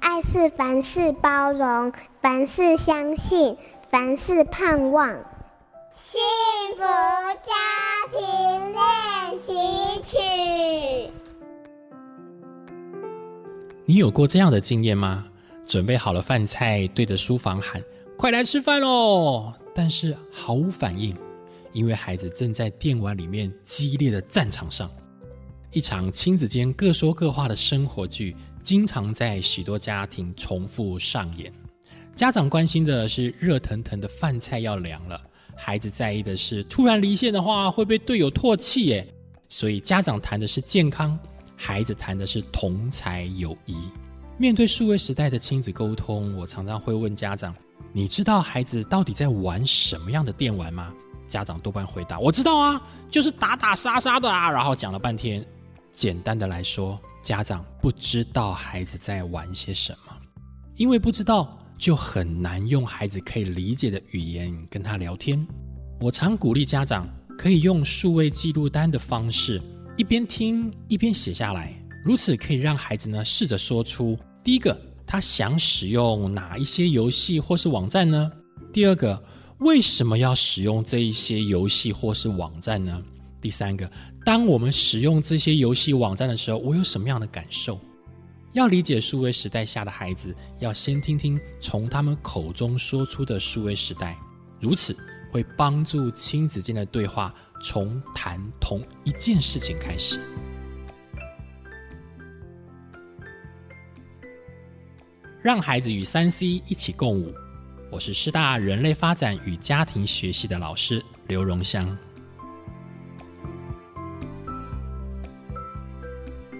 爱是凡事包容，凡事相信，凡事盼望。幸福家庭练习曲。你有过这样的经验吗？准备好了饭菜，对着书房喊：“快来吃饭喽！”但是毫无反应，因为孩子正在电玩里面激烈的战场上。一场亲子间各说各话的生活剧，经常在许多家庭重复上演。家长关心的是热腾腾的饭菜要凉了，孩子在意的是突然离线的话会被队友唾弃耶。所以家长谈的是健康，孩子谈的是同才友谊。面对数位时代的亲子沟通，我常常会问家长：“你知道孩子到底在玩什么样的电玩吗？”家长多半回答：“我知道啊，就是打打杀杀的啊。”然后讲了半天。简单的来说，家长不知道孩子在玩些什么，因为不知道，就很难用孩子可以理解的语言跟他聊天。我常鼓励家长可以用数位记录单的方式，一边听一边写下来，如此可以让孩子呢试着说出：第一个，他想使用哪一些游戏或是网站呢？第二个，为什么要使用这一些游戏或是网站呢？第三个，当我们使用这些游戏网站的时候，我有什么样的感受？要理解数位时代下的孩子，要先听听从他们口中说出的数位时代，如此会帮助亲子间的对话从谈同一件事情开始。让孩子与三 C 一起共舞。我是师大人类发展与家庭学系的老师刘荣香。